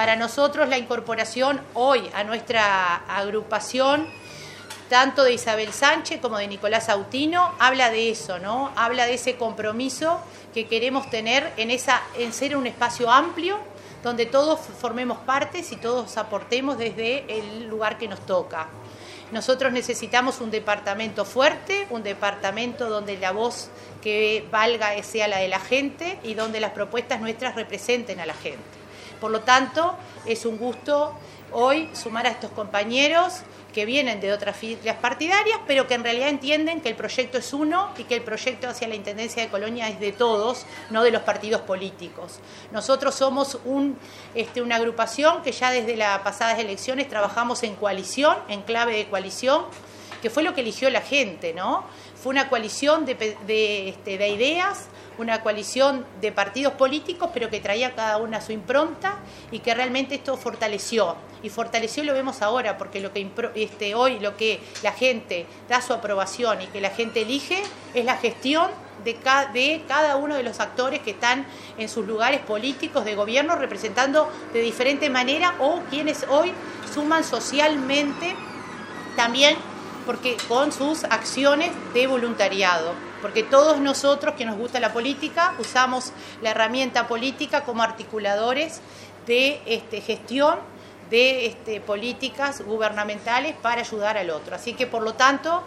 Para nosotros la incorporación hoy a nuestra agrupación tanto de Isabel Sánchez como de Nicolás Autino, habla de eso, ¿no? Habla de ese compromiso que queremos tener en, en ser un espacio amplio donde todos formemos partes y todos aportemos desde el lugar que nos toca. Nosotros necesitamos un departamento fuerte, un departamento donde la voz que valga sea la de la gente y donde las propuestas nuestras representen a la gente. Por lo tanto, es un gusto hoy sumar a estos compañeros que vienen de otras filas partidarias, pero que en realidad entienden que el proyecto es uno y que el proyecto hacia la Intendencia de Colonia es de todos, no de los partidos políticos. Nosotros somos un, este, una agrupación que ya desde las pasadas elecciones trabajamos en coalición, en clave de coalición, que fue lo que eligió la gente, ¿no? Fue una coalición de, de, este, de ideas, una coalición de partidos políticos, pero que traía cada una su impronta y que realmente esto fortaleció. Y fortaleció lo vemos ahora, porque lo que este, hoy lo que la gente da su aprobación y que la gente elige es la gestión de, de cada uno de los actores que están en sus lugares políticos de gobierno representando de diferente manera o quienes hoy suman socialmente también porque con sus acciones de voluntariado, porque todos nosotros que nos gusta la política usamos la herramienta política como articuladores de este, gestión de este, políticas gubernamentales para ayudar al otro. Así que, por lo tanto,